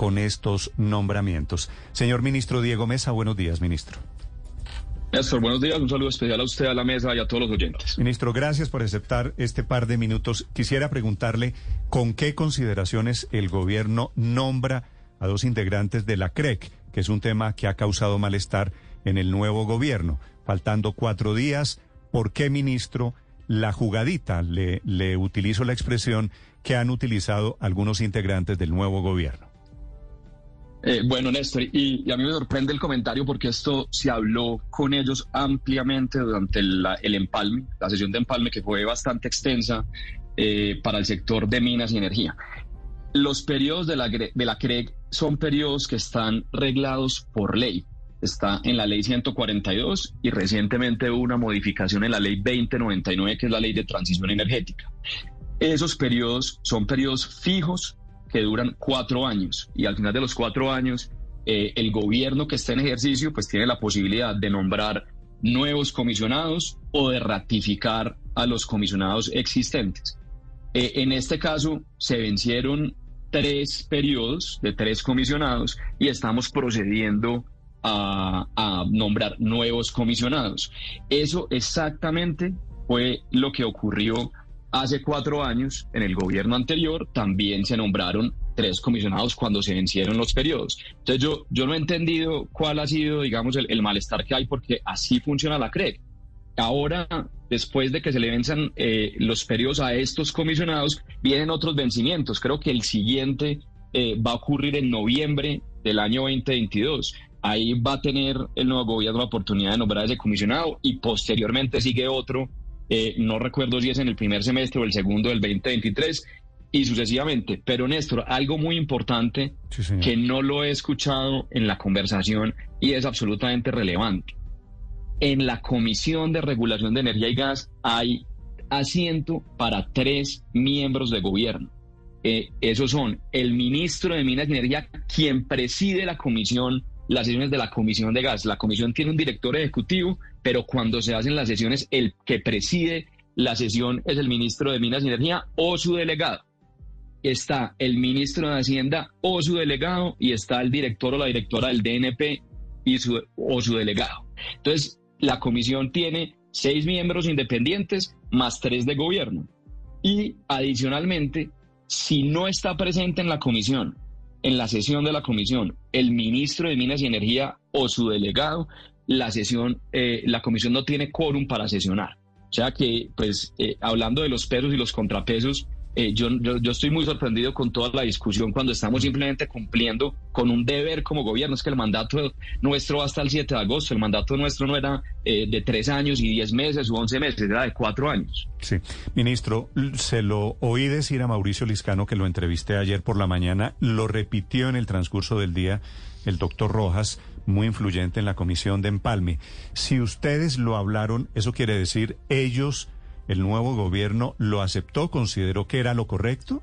con estos nombramientos. Señor ministro Diego Mesa, buenos días, ministro. Néstor, buenos días. Un saludo especial a usted, a la mesa y a todos los oyentes. Ministro, gracias por aceptar este par de minutos. Quisiera preguntarle con qué consideraciones el gobierno nombra a dos integrantes de la CREC, que es un tema que ha causado malestar en el nuevo gobierno. Faltando cuatro días, ¿por qué, ministro, la jugadita, le, le utilizo la expresión que han utilizado algunos integrantes del nuevo gobierno? Eh, bueno, Néstor, y, a mí me sorprende el comentario porque esto se habló con ellos ampliamente durante el empalme, la sesión de empalme que fue bastante extensa eh, para el sector de minas y energía. Los periodos de la, de la CREG son periodos que están reglados por ley. Está en la ley 142 y recientemente hubo una modificación en la ley 2099, que es la ley de transición energética. Esos periodos son periodos fijos que duran cuatro años y al final de los cuatro años eh, el gobierno que está en ejercicio pues tiene la posibilidad de nombrar nuevos comisionados o de ratificar a los comisionados existentes. Eh, en este caso se vencieron tres periodos de tres comisionados y estamos procediendo a, a nombrar nuevos comisionados. Eso exactamente fue lo que ocurrió Hace cuatro años, en el gobierno anterior, también se nombraron tres comisionados cuando se vencieron los periodos. Entonces yo, yo no he entendido cuál ha sido, digamos, el, malestar que hay porque así funciona la CREC. Ahora, después de que se le venzan eh, los periodos a estos comisionados, vienen otros vencimientos. Creo que el siguiente eh, va a ocurrir en noviembre del año 2022. Ahí va a tener el nuevo gobierno la oportunidad de nombrar a ese comisionado y posteriormente sigue otro eh, no recuerdo si es en el primer semestre o el segundo del 2023 y sucesivamente. Pero Néstor, algo muy importante que no lo he escuchado en la conversación y es absolutamente relevante. En la Comisión de Regulación de Energía y Gas hay asiento para tres miembros de gobierno. Eh, esos son el ministro de Minas y Energía, quien preside la comisión las sesiones de la Comisión de Gas. La comisión tiene un director ejecutivo, pero cuando se hacen las sesiones, el que preside la sesión es el ministro de Minas y Energía o su delegado. Está el ministro de Hacienda o su delegado y está el director o la directora del DNP y su, o su delegado. Entonces, la comisión tiene seis miembros independientes más tres de gobierno. Y adicionalmente, si no está presente en la comisión en la sesión de la comisión el ministro de Minas y Energía o su delegado, la sesión, eh, la comisión no tiene quórum para sesionar. O sea que, pues, eh, hablando de los pesos y los contrapesos, eh, yo, yo, estoy muy sorprendido con toda la discusión cuando estamos simplemente cumpliendo con un deber como gobierno. Es que el mandato nuestro va hasta el 7 de agosto. El mandato nuestro no era eh, de tres años y diez meses u once meses, era de cuatro años. Sí, ministro, se lo oí decir a Mauricio Liscano que lo entrevisté ayer por la mañana, lo repitió en el transcurso del día el doctor Rojas muy influyente en la comisión de empalme. Si ustedes lo hablaron, eso quiere decir ellos el nuevo gobierno lo aceptó, consideró que era lo correcto.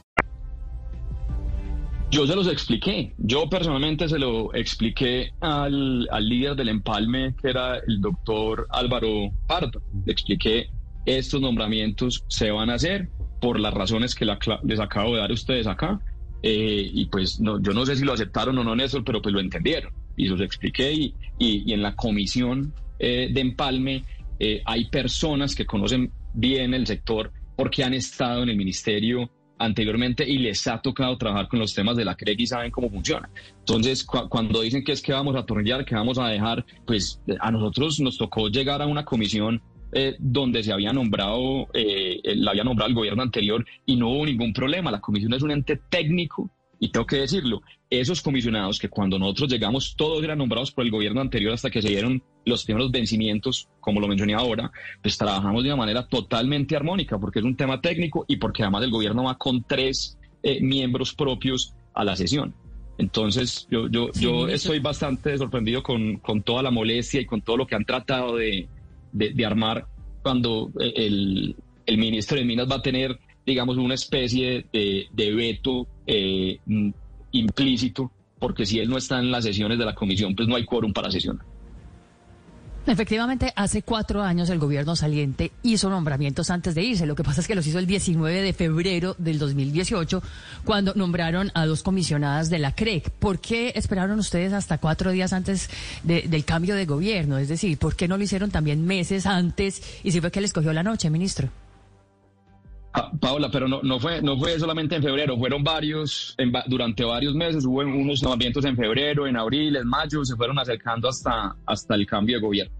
Yo se los expliqué. Yo personalmente se lo expliqué al, al líder del empalme, que era el doctor Álvaro Pardo. Le expliqué estos nombramientos se van a hacer por las razones que les acabo de dar a ustedes acá. Eh, y pues no, yo no sé si lo aceptaron o no, Néstor, pero pues lo entendieron. Y los expliqué y, y, en la comisión eh, de empalme eh, hay personas que conocen bien el sector porque han estado en el ministerio anteriormente y les ha tocado trabajar con los temas de la CREG y saben cómo funciona. Entonces, cu- cuando dicen que es que vamos a atornillar, que vamos a dejar, pues a nosotros nos tocó llegar a una comisión eh, donde se había nombrado, eh, la había nombrado el gobierno anterior y no hubo ningún problema. La comisión es un ente técnico y tengo que decirlo, esos comisionados que cuando nosotros llegamos todos eran nombrados por el gobierno anterior hasta que se dieron los primeros vencimientos, como lo mencioné ahora, pues trabajamos de una manera totalmente armónica porque es un tema técnico y porque además el gobierno va con tres eh, miembros propios a la sesión. Entonces, yo, yo, Sí, yo estoy bastante sorprendido con, con toda la molestia y con todo lo que han tratado de, de, de armar cuando eh, el, el ministro de Minas va a tener, digamos, una especie de, de veto eh, mm, implícito, porque si él no está en las sesiones de la comisión, pues no hay quórum para sesionar. Efectivamente, hace cuatro años el gobierno saliente hizo nombramientos antes de irse. Lo que pasa es que los hizo el 19 de febrero del 2018, cuando nombraron a dos comisionadas de la CREC. ¿Por qué esperaron ustedes hasta cuatro días antes de- del cambio de gobierno? Es decir, ¿por qué no lo hicieron también meses antes? Y si fue que les cogió la noche, ministro. Ah, Paola, pero no, no, fue, no fue solamente en febrero, fueron varios, en durante varios meses, hubo unos nombramientos en febrero, en abril, en mayo, se fueron acercando hasta, hasta el cambio de gobierno.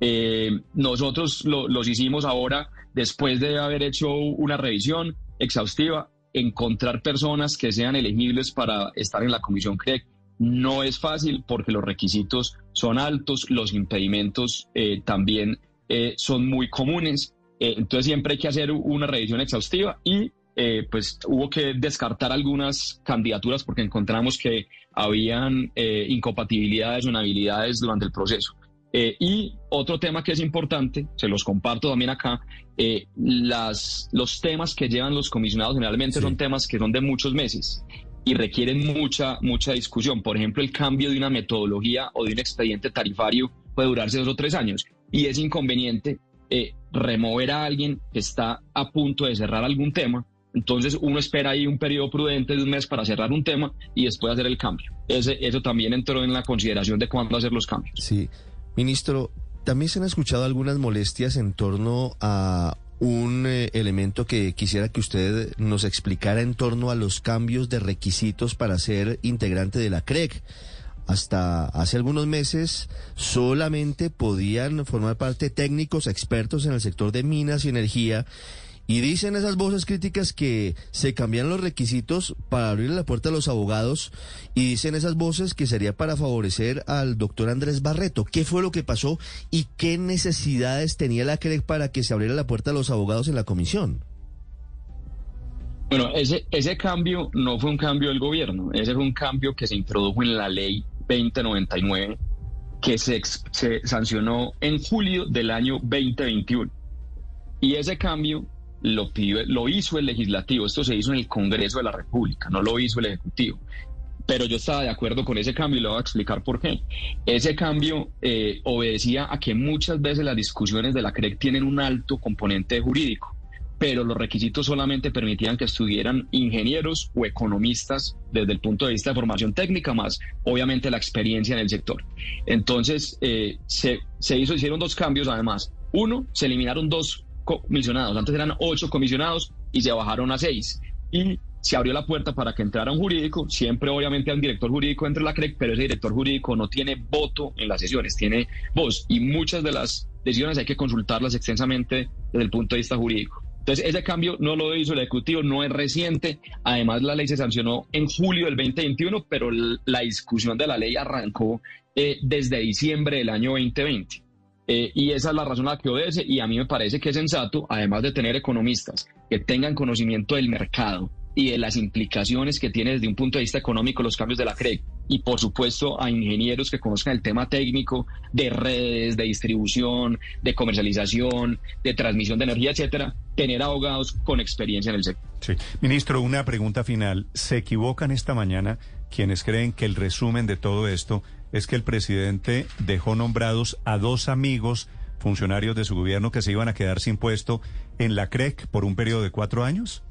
Eh, nosotros lo- los hicimos ahora después de haber hecho una revisión exhaustiva, encontrar personas que sean elegibles para estar en la comisión CREC. No es fácil porque los requisitos son altos, los impedimentos eh, también eh, son muy comunes. Eh, entonces siempre hay que hacer una revisión exhaustiva y eh, pues hubo que descartar algunas candidaturas porque encontramos que habían eh, incompatibilidades o inhabilidades durante el proceso. Eh, y otro tema que es importante, se los comparto también acá, eh, las, los temas que llevan los comisionados generalmente Sí. son temas que son de muchos meses y requieren mucha, mucha discusión. Por ejemplo, el cambio de una metodología o de un expediente tarifario puede durarse dos o tres años y es inconveniente eh, remover a alguien que está a punto de cerrar algún tema. Entonces uno espera ahí un periodo prudente de un mes para cerrar un tema y después hacer el cambio. Ese, eso también entró en la consideración de cuándo hacer los cambios. Sí. Ministro, también se han escuchado algunas molestias en torno a un eh, elemento que quisiera que usted nos explicara en torno a los cambios de requisitos para ser integrante de la CREC. Hasta hace algunos meses solamente podían formar parte técnicos expertos en el sector de minas y energía y dicen esas voces críticas que se cambian los requisitos para abrir la puerta a los abogados y dicen esas voces que sería para favorecer al doctor Andrés Barreto. ¿Qué fue lo que pasó y qué necesidades tenía la CREC para que se abriera la puerta a los abogados en la comisión? Bueno, ese, ese cambio no fue un cambio del gobierno, ese fue un cambio que se introdujo en la ley 2099 que se, sancionó en julio del año 2021. Y ese cambio lo, pidió- lo hizo el legislativo, esto se hizo en el Congreso de la República, no lo hizo el Ejecutivo. Pero yo estaba de acuerdo con ese cambio y le voy a explicar por qué. Ese cambio eh, obedecía a que muchas veces las discusiones de la CREC tienen un alto componente jurídico pero los requisitos solamente permitían que estuvieran ingenieros o economistas desde el punto de vista de formación técnica, más obviamente la experiencia en el sector. Entonces, eh, se, hizo, hicieron dos cambios además. Uno, se eliminaron dos comisionados. Antes eran ocho comisionados y se bajaron a seis. Y se abrió la puerta para que entrara un jurídico. Siempre, obviamente, un director jurídico entre la CREC, pero ese director jurídico no tiene voto en las sesiones, tiene voz. Y muchas de las decisiones hay que consultarlas extensamente desde el punto de vista jurídico. Entonces, ese cambio no lo hizo el Ejecutivo, no es reciente. Además, la ley se sancionó en julio del 2021, pero la discusión de la ley arrancó eh, desde diciembre del año 2020. Eh, y esa es la razón a la que obedece y a mí me parece que es sensato, además de tener economistas que tengan conocimiento del mercado y de las implicaciones que tiene desde un punto de vista económico los cambios de la CREC y por supuesto a ingenieros que conozcan el tema técnico de redes, de distribución, de comercialización, de transmisión de energía, etcétera, tener abogados con experiencia en el sector. Sí. Ministro, una pregunta final. ¿Se equivocan esta mañana quienes creen que el resumen de todo esto es que el presidente dejó nombrados a dos amigos funcionarios de su gobierno que se iban a quedar sin puesto en la CREC por un periodo de cuatro años?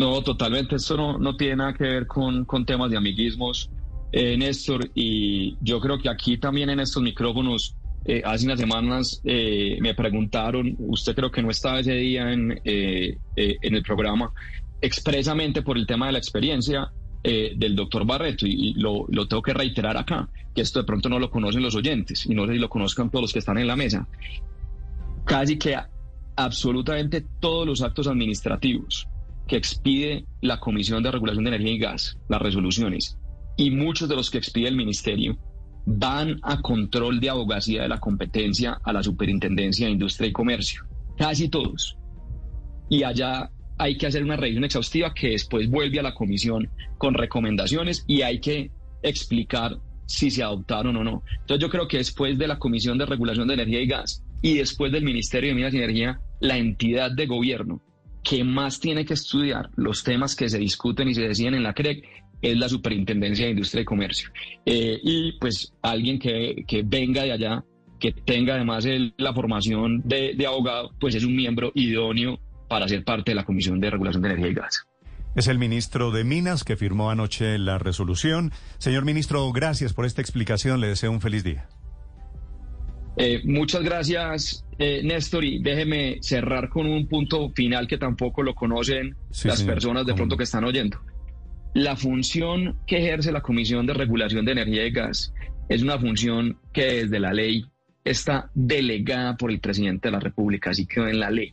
No, totalmente. Esto no, no tiene nada que ver con, con temas de amiguismos, eh, Néstor. Y yo creo que aquí también en estos micrófonos eh, hace unas semanas eh, me preguntaron, usted creo que no estaba ese día en, eh, eh, en el programa, expresamente por el tema de la experiencia eh, del doctor Barreto, y, y lo, lo tengo que reiterar acá, que esto de pronto no lo conocen los oyentes, y no sé si lo conozcan todos los que están en la mesa. Casi que absolutamente todos los actos administrativos que expide la Comisión de Regulación de Energía y Gas, las resoluciones, y muchos de los que expide el Ministerio, van a control de abogacía de la competencia a la Superintendencia de Industria y Comercio. Casi todos. Y allá hay que hacer una revisión exhaustiva que después vuelve a la comisión con recomendaciones y hay que explicar si se adoptaron o no. Entonces yo creo que después de la Comisión de Regulación de Energía y Gas y después del Ministerio de Minas y Energía, la entidad de gobierno que más tiene que estudiar los temas que se discuten y se deciden en la CREC es la Superintendencia de Industria y Comercio. Eh, y pues alguien que, que, venga de allá, que tenga además la formación de, de abogado, pues es un miembro idóneo para ser parte de la Comisión de Regulación de Energía y Gas. Es el ministro de Minas que firmó anoche la resolución. Señor ministro, gracias por esta explicación. Le deseo un feliz día. Eh, muchas gracias, eh, Néstor, y déjeme cerrar con un punto final que tampoco lo conocen sí, las señor. personas de pronto que están oyendo. La función que ejerce la Comisión de Regulación de Energía y Gas es una función que desde la ley está delegada por el presidente de la República, así quedó en la ley.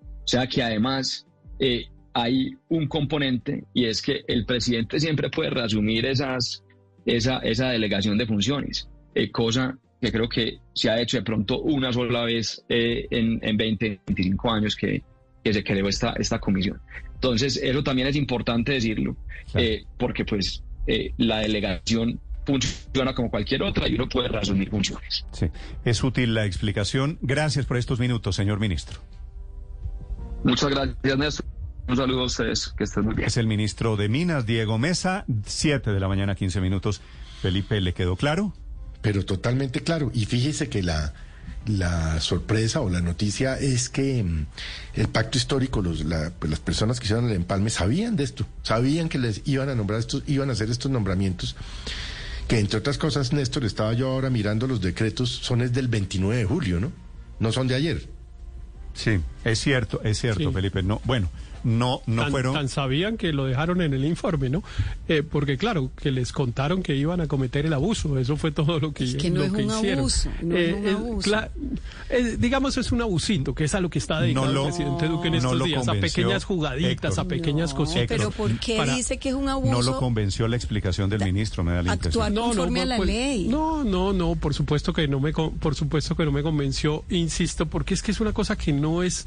O sea que además eh, hay un componente y es que el presidente siempre puede reasumir esas, esa, esa delegación de funciones, eh, cosa que creo que se ha hecho de pronto una sola vez eh, en, en 20, 25 años que, que se creó esta, esta comisión. Entonces, eso también es importante decirlo, claro. eh, porque pues eh, la delegación funciona como cualquier otra y uno puede resumir funciones. Sí, es útil la explicación. Gracias por estos minutos, señor ministro. Muchas gracias, Néstor. Un saludo a ustedes, que estén muy bien. Es el ministro de Minas, Diego Mesa, 7 de la mañana, 15 minutos. Felipe, ¿le quedó claro? Pero totalmente claro. Y fíjese que la, la sorpresa o la noticia es que mm, el pacto histórico, los, la, pues las personas que hicieron el empalme sabían de esto, sabían que les iban a nombrar estos, iban a hacer estos nombramientos, que entre otras cosas, Néstor, estaba yo ahora mirando los decretos, son es del 29 de julio, ¿no? No son de ayer. Sí, es cierto, es cierto, sí. Felipe. No, bueno, no, no tan, fueron. Tan sabían que lo dejaron en el informe, ¿no? Eh, porque claro, que les contaron que iban a cometer el abuso. Eso fue todo lo que, es que no lo es que un hicieron. Abuso, no eh, es un abuso. Cla- eh, digamos es un abusito, que es a lo que está dedicado No lo- el presidente Duque en no estos lo días, a convenció pequeñas jugaditas, Héctor. a pequeñas No, cositas. pero ¿por qué para- dice que es un abuso? No lo convenció la explicación del ministro, me da la actuar impresión. conforme a la pues, ley. No, no, no, por supuesto que no me con- por supuesto que no me convenció, insisto, porque es que es una cosa que no es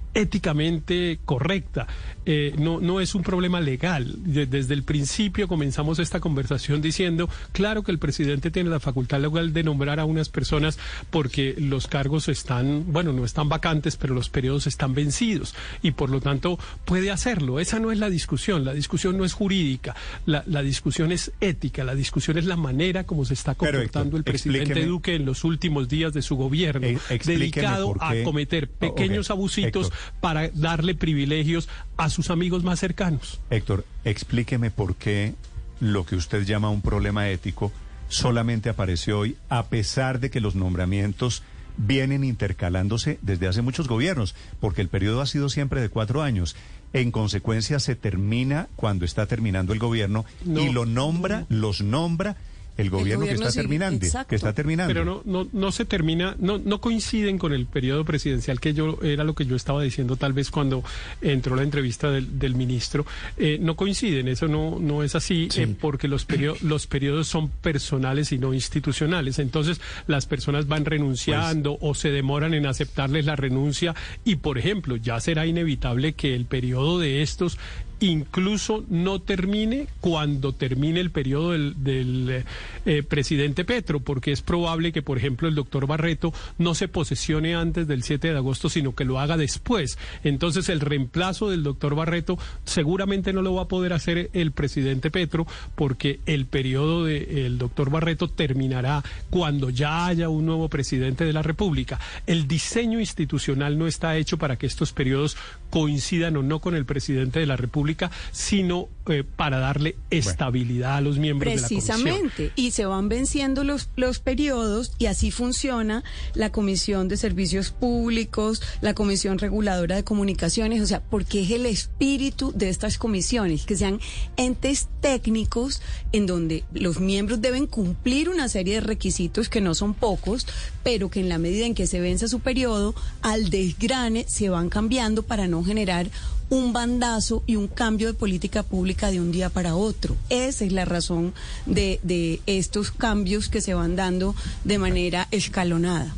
éticamente correcta, eh, no, no es un problema legal. De- desde el principio comenzamos esta conversación diciendo, claro que el presidente tiene la facultad legal de nombrar a unas personas porque los cargos están, bueno, no están vacantes, pero los periodos están vencidos y por lo tanto puede hacerlo. Esa no es la discusión, la discusión no es jurídica, la, la discusión es ética, la discusión es la manera como se está comportando Héctor, el presidente Duque en los últimos días de su gobierno, Eh, dedicado a cometer Oh, pequeños ok, abusitos Héctor. Para darle privilegios a sus amigos más cercanos. Héctor, explíqueme por qué lo que usted llama un problema ético solamente apareció hoy, a pesar de que los nombramientos vienen intercalándose desde hace muchos gobiernos, porque el periodo ha sido siempre de cuatro años. En consecuencia, se termina cuando está terminando el gobierno No. y lo nombra, los nombra el gobierno, gobierno que está terminando, exacto. que está terminando. Pero no, no, no se termina, no, no coinciden con el periodo presidencial que yo era lo que yo estaba diciendo tal vez cuando entró la entrevista del, del ministro. Eh, no coinciden, eso no, no es así, Sí. eh, porque los, perio- los periodos son personales y no institucionales. Entonces las personas van renunciando o se demoran en aceptarles la renuncia y, por ejemplo, ya será inevitable que el periodo de estos incluso no termine cuando termine el periodo del, eh, presidente Petro, porque es probable que, por ejemplo, el doctor Barreto no se posesione antes del 7 de agosto, sino que lo haga después. Entonces, el reemplazo del doctor Barreto seguramente no lo va a poder hacer el presidente Petro, porque el periodo del doctor Barreto terminará cuando ya haya un nuevo presidente de la República. El diseño institucional no está hecho para que estos periodos coincidan o no con el presidente de la República pública, sino eh, para darle estabilidad a los miembros de la comisión. Precisamente, y se van venciendo los, los periodos y así funciona la Comisión de Servicios Públicos, la Comisión Reguladora de Comunicaciones, o sea, porque es el espíritu de estas comisiones, que sean entes técnicos en donde los miembros deben cumplir una serie de requisitos que no son pocos, pero que en la medida en que se vence su periodo, al desgrane se van cambiando para no generar un bandazo y un cambio de política pública de un día para otro. Esa es la razón de, de estos cambios que se van dando de manera escalonada.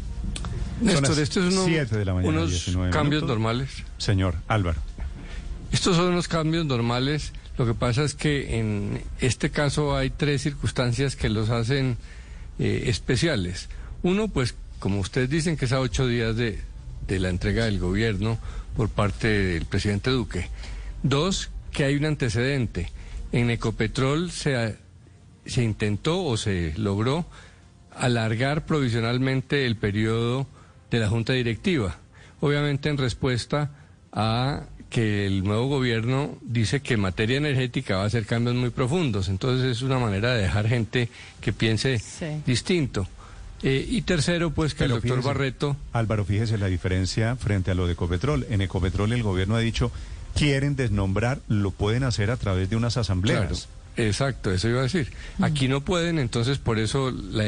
Néstor, estos son uno- Siete de la mañana, unos 19 cambios minutos. normales. Señor Álvaro. Estos son unos cambios normales. Lo que pasa es que en este caso hay tres circunstancias que los hacen eh, especiales. Uno, pues, como ustedes dicen, que es a ocho días de, de la entrega del gobierno por parte del presidente Duque. Dos, que hay un antecedente. En Ecopetrol se, se intentó o se logró alargar provisionalmente el periodo de la Junta Directiva, obviamente en respuesta a que el nuevo gobierno dice que en materia energética va a hacer cambios muy profundos, entonces es una manera de dejar gente que piense distinto. Eh, y tercero, pues que el doctor fíjese, Barreto... Álvaro, fíjese la diferencia frente a lo de Ecopetrol. En Ecopetrol el gobierno ha dicho, quieren desnombrar, lo pueden hacer a través de unas asambleas. Claro, exacto, eso iba a decir. Aquí no pueden, entonces por eso la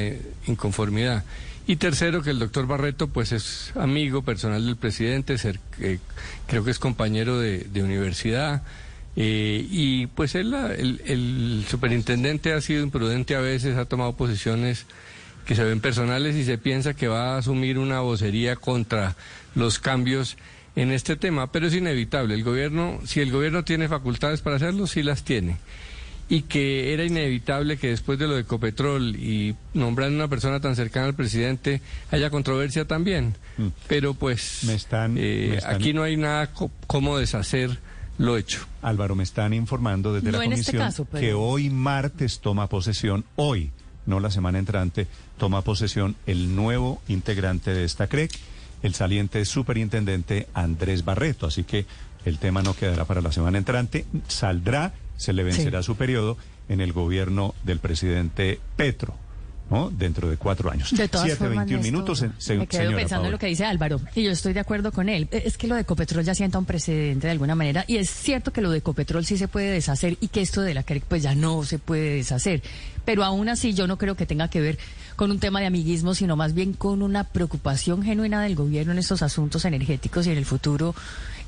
inconformidad. Y tercero, que el doctor Barreto pues es amigo personal del presidente, ser- eh, creo que es compañero de, de universidad. eh, y pues él, el superintendente ha sido imprudente a veces, ha tomado posiciones que se ven personales y se piensa que va a asumir una vocería contra los cambios en este tema, pero es inevitable. El gobierno, si el gobierno tiene facultades para hacerlo, sí las tiene. Y que era inevitable que después de lo de Ecopetrol y nombrando una persona tan cercana al presidente haya controversia también. Pero pues Mm. me eh, están- aquí no hay nada co- como deshacer lo hecho. Álvaro, me están informando desde No la este comisión caso, pero- que hoy martes toma posesión, hoy, no la semana entrante, toma posesión el nuevo integrante de esta CREC, el saliente superintendente Andrés Barreto. Así que el tema no quedará para la semana entrante, saldrá, se le vencerá su periodo en el gobierno del presidente Petro. ¿No? Dentro de cuatro años. De todas 7, formas, 21 Néstor, minutos, se- se- me quedo señora pensando en lo que dice Álvaro y yo estoy de acuerdo con él. Eh, Es que lo de Ecopetrol ya sienta un precedente de alguna manera y es cierto que lo de Ecopetrol sí se puede deshacer y que esto de la CREC pues ya no se puede deshacer. Pero aún así yo no creo que tenga que ver con un tema de amiguismo, sino más bien con una preocupación genuina del gobierno en estos asuntos energéticos y en el futuro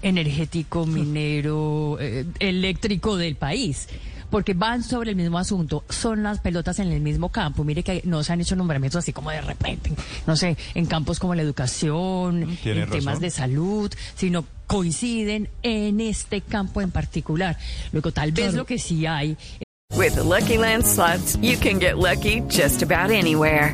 energético, minero, eh, eléctrico del país porque van sobre el mismo asunto, son las pelotas en el mismo campo. Mire que no se han hecho nombramientos así como de repente, no sé, en campos como la educación, tiene en temas de salud, sino coinciden en este campo en particular. Luego, tal vez lo que sí hay With the Lucky Land slots, you can get lucky just about anywhere.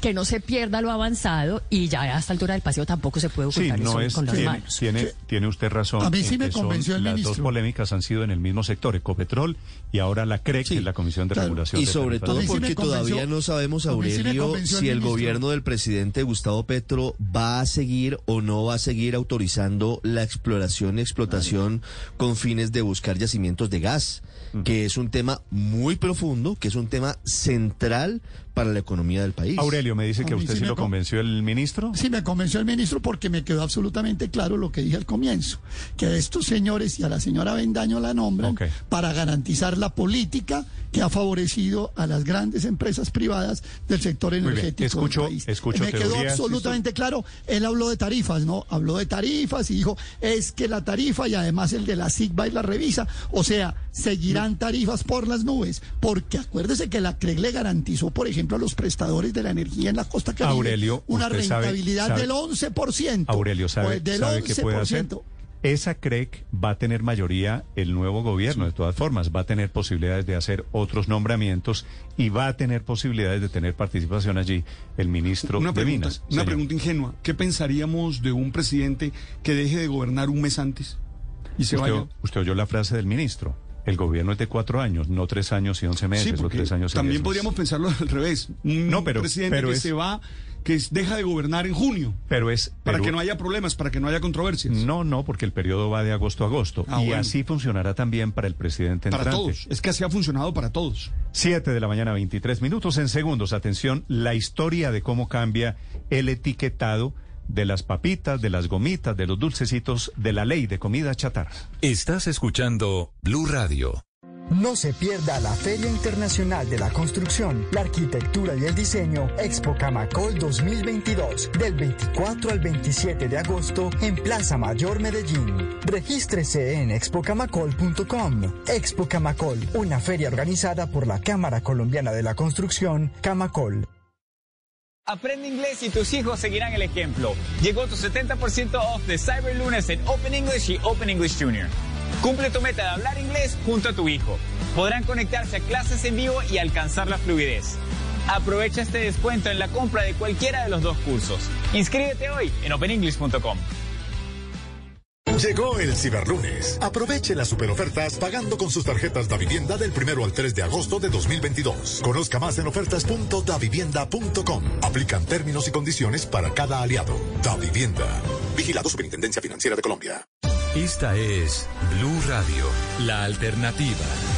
que no se pierda lo avanzado y ya a esta altura del paseo tampoco se puede Sí, ocultar no eso es, con las tiene, manos. tiene, tiene usted razón. A mí sí en me que son- convenció el Las dos ministro. polémicas han sido en el mismo sector, Ecopetrol y ahora la CREC, que es la Comisión de Regulación. Y de sobre todo sí porque convenció- todavía no sabemos, sí Aurelio, convenció el si el ministro. gobierno del presidente Gustavo Petro va a seguir o no va a seguir autorizando la exploración y explotación con fines de buscar yacimientos de gas, que es un tema muy profundo, que es un tema central para la economía del país. Aurelio, me dice que A usted sí lo con- convenció el ministro. Sí, me convenció el ministro porque me quedó absolutamente claro lo que dije al comienzo, que a estos señores y a la señora Bendaño la nombran para garantizar la política que ha favorecido a las grandes empresas privadas del sector bien, energético escucho- del país. escucho me quedó teorías, absolutamente claro. Él habló de tarifas, ¿no? Habló de tarifas y dijo, es que la tarifa y además el de la SIGBA y la revisa, o sea, seguirán tarifas por las nubes, porque acuérdese que la CREG le garantizó, por ejemplo, a los prestadores de la energía en la costa caribe Aurelio, una sabe- rentabilidad sabe- del 11%. Aurelio, ¿sabe, Pues del sabe qué puede hacer? 11%. esa CREC va a tener mayoría el nuevo gobierno, de todas formas, va a tener posibilidades de hacer otros nombramientos y va a tener posibilidades de tener participación allí el ministro Una de pregunta, Minas. una Señor. pregunta ingenua. ¿Qué pensaríamos de un presidente que deje de gobernar un mes antes y se usted, vaya? usted oyó la frase del ministro. El gobierno es de cuatro años, no tres años y once meses Sí, o tres años y también podríamos pensarlo al revés. Un No, pero- presidente pero que es- se va, que deja de gobernar en junio. Pero es Para pero- que no haya problemas, para que no haya controversias. No, no, porque el periodo va de agosto a agosto. Ah, y bueno. así funcionará también para el presidente Para entrante. todos. Es que así ha funcionado para todos. 7 de la mañana, 23 minutos en segundos. Atención, la historia de cómo cambia el etiquetado de las papitas, de las gomitas, de los dulcecitos, de la ley de comida chatarra. Estás escuchando Blue Radio. No se pierda la Feria Internacional de la Construcción, la Arquitectura y el Diseño Expo Camacol 2022 del 24 al 27 de agosto en Plaza Mayor Medellín. Regístrese en expocamacol.com. Expo Camacol, una feria organizada por la Cámara Colombiana de la Construcción, Camacol. Aprende inglés y tus hijos seguirán el ejemplo. Llegó tu 70% off de Cyber Lunes en Open English y Open English Junior. Cumple tu meta de hablar inglés junto a tu hijo. Podrán conectarse a clases en vivo y alcanzar la fluidez. Aprovecha este descuento en la compra de cualquiera de los dos cursos. Inscríbete hoy en openenglish.com. Llegó el Ciberlunes. Aproveche las superofertas pagando con sus tarjetas Da Vivienda del primero al 3 de agosto de 2022. Conozca más en ofertas.davivienda.com. Aplican términos y condiciones para cada aliado. Da Vivienda. Vigilado Superintendencia Financiera de Colombia. Esta es Blue Radio, la alternativa.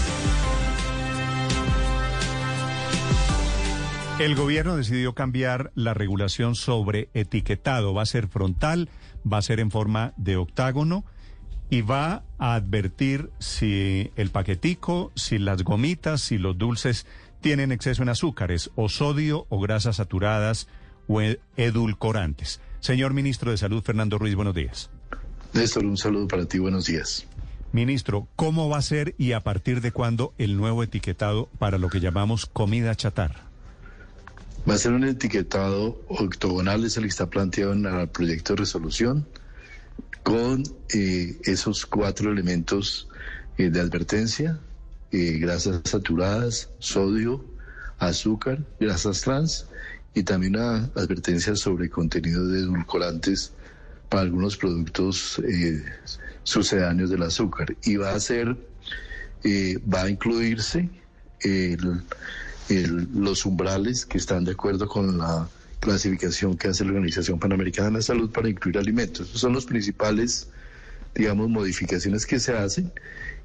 El gobierno decidió cambiar la regulación sobre etiquetado. Va a ser frontal, va a ser en forma de octágono y va a advertir si el paquetico, si las gomitas, si los dulces tienen exceso en azúcares o sodio o grasas saturadas o e- edulcorantes. Señor ministro de Salud, Fernando Ruiz, buenos días. Néstor, un saludo para ti, buenos días. Ministro, ¿cómo va a ser y a partir de cuándo el nuevo etiquetado para lo que llamamos comida chatarra? Va a ser un etiquetado octogonal, es el que está planteado en el proyecto de resolución, con eh, esos cuatro elementos eh, de advertencia, eh, grasas saturadas, sodio, azúcar, grasas trans y también una advertencia sobre contenido de edulcorantes para algunos productos eh, sucedáneos del azúcar. Y va a ser, va a incluirse el- el- los umbrales que están de acuerdo con la clasificación que hace la Organización Panamericana de la Salud para incluir alimentos. Esos son los principales, digamos, modificaciones que se hacen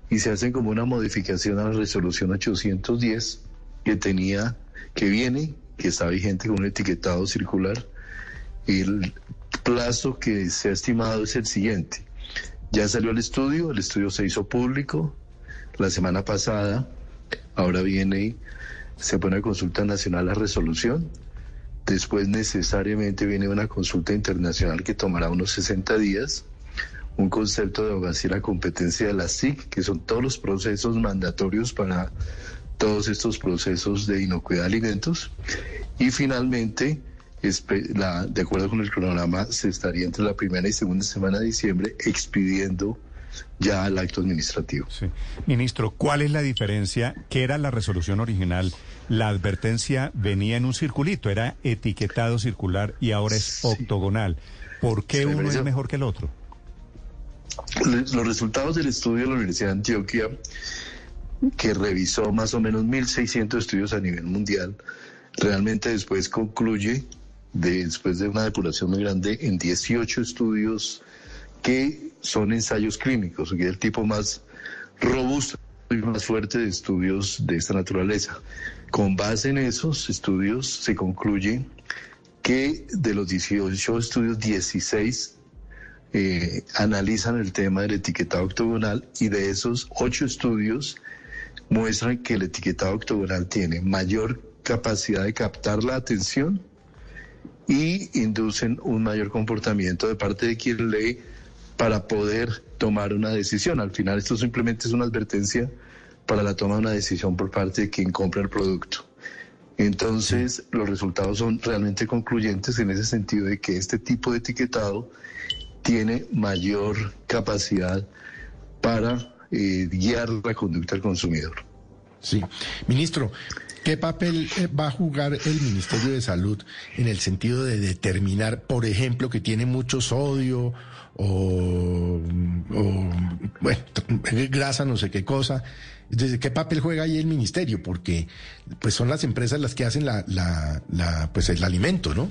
y se hacen como una modificación a la resolución 810 que tenía, que viene, que está vigente con un etiquetado circular. El plazo que se ha estimado es el siguiente. Ya salió el estudio, el estudio se hizo público la semana pasada, ahora viene, se pone a consulta nacional la resolución, después necesariamente viene una consulta internacional que tomará unos 60 días, un concepto de abogacía y la competencia de la SIC, que son todos los procesos mandatorios para todos estos procesos de inocuidad de alimentos, y finalmente, de acuerdo con el cronograma, se estaría entre la primera y segunda semana de diciembre expidiendo ya el acto administrativo. Ministro, ¿cuál es la diferencia? ¿Qué era la resolución original? La advertencia venía en un circulito, era etiquetado circular y ahora es octogonal. ¿Por qué Sí, uno es mejor que el otro? Los resultados del estudio de la Universidad de Antioquia, que revisó más o menos 1.600 estudios a nivel mundial, realmente después concluye, de- después de una depuración muy grande, en 18 estudios que son ensayos clínicos, que es el tipo más robusto y más fuerte de estudios de esta naturaleza. Con base en esos estudios se concluye que de los 18 estudios, 16 eh, analizan el tema del etiquetado octogonal y de esos ocho estudios muestran que el etiquetado octogonal tiene mayor capacidad de captar la atención y inducen un mayor comportamiento de parte de quien lee para poder tomar una decisión. Al final esto simplemente es una advertencia para la toma de una decisión por parte de quien compra el producto. Entonces, los resultados son realmente concluyentes en ese sentido de que este tipo de etiquetado tiene mayor capacidad para eh, guiar la conducta del consumidor. Sí. Ministro, ¿qué papel eh, va a jugar el Ministerio de Salud en el sentido de determinar, por ejemplo, que tiene mucho sodio o, o bueno, grasa, no sé qué cosa? Entonces, ¿qué papel juega ahí el ministerio? Porque pues son las empresas las que hacen la, la, la pues el alimento, ¿no?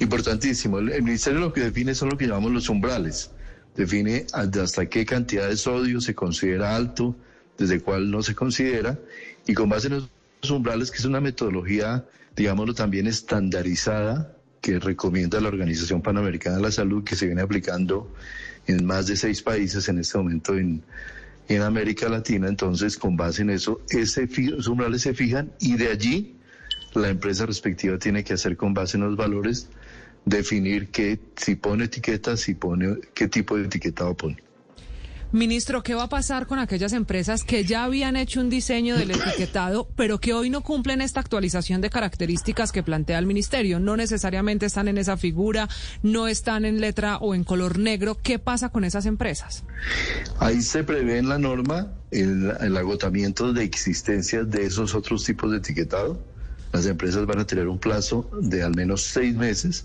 Importantísimo. El, ministerio lo que define son lo que llamamos los umbrales. Define hasta qué cantidad de sodio se considera alto, desde cuál no se considera, y con base en esos umbrales, que es una metodología, digámoslo también estandarizada, que recomienda la Organización Panamericana de la Salud, que se viene aplicando en más de seis países en este momento en, en América Latina. Entonces, con base en eso, ese, esos umbrales se fijan y de allí la empresa respectiva tiene que hacer con base en los valores definir qué, si pone etiquetas, si pone, qué tipo de etiquetado pone. Ministro, ¿qué va a pasar con aquellas empresas que ya habían hecho un diseño del etiquetado, pero que hoy no cumplen esta actualización de características que plantea el Ministerio? No necesariamente están en esa figura, no están en letra o en color negro. ¿Qué pasa con esas empresas? Ahí se prevé en la norma el, el agotamiento de existencia de esos otros tipos de etiquetado. Las empresas van a tener un plazo de al menos seis meses